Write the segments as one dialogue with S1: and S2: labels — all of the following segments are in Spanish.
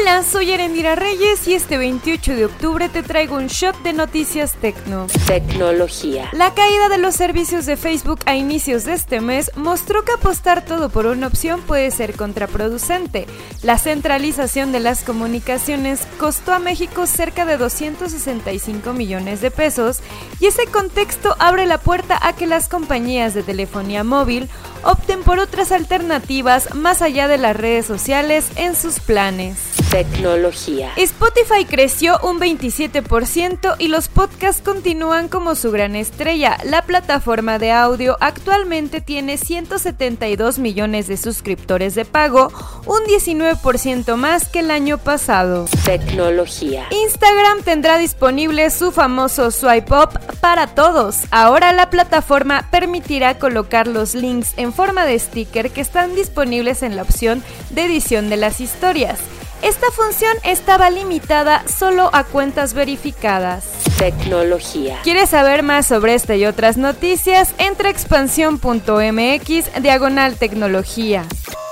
S1: Hola, soy Erendira Reyes y este 28 de octubre te traigo un shot de noticias tecno.
S2: Tecnología.
S1: La caída de los servicios de Facebook a inicios de este mes mostró que apostar todo por una opción puede ser contraproducente. La centralización de las comunicaciones costó a México cerca de 265 millones de pesos y ese contexto abre la puerta a que las compañías de telefonía móvil opten por otras alternativas más allá de las redes sociales en sus planes.
S2: Tecnología.
S1: Spotify creció un 27% y los podcasts continúan como su gran estrella. La plataforma de audio actualmente tiene 172 millones de suscriptores de pago, un 19% más que el año pasado.
S2: Tecnología.
S1: Instagram tendrá disponible su famoso swipe up para todos. Ahora la plataforma permitirá colocar los links en forma de sticker que están disponibles en la opción de edición de las historias. Esta función estaba limitada solo a cuentas verificadas.
S2: Tecnología.
S1: ¿Quieres saber más sobre esta y otras noticias? Entra a expansión.mx diagonal tecnología.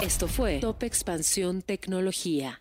S2: Esto fue Top Expansión Tecnología.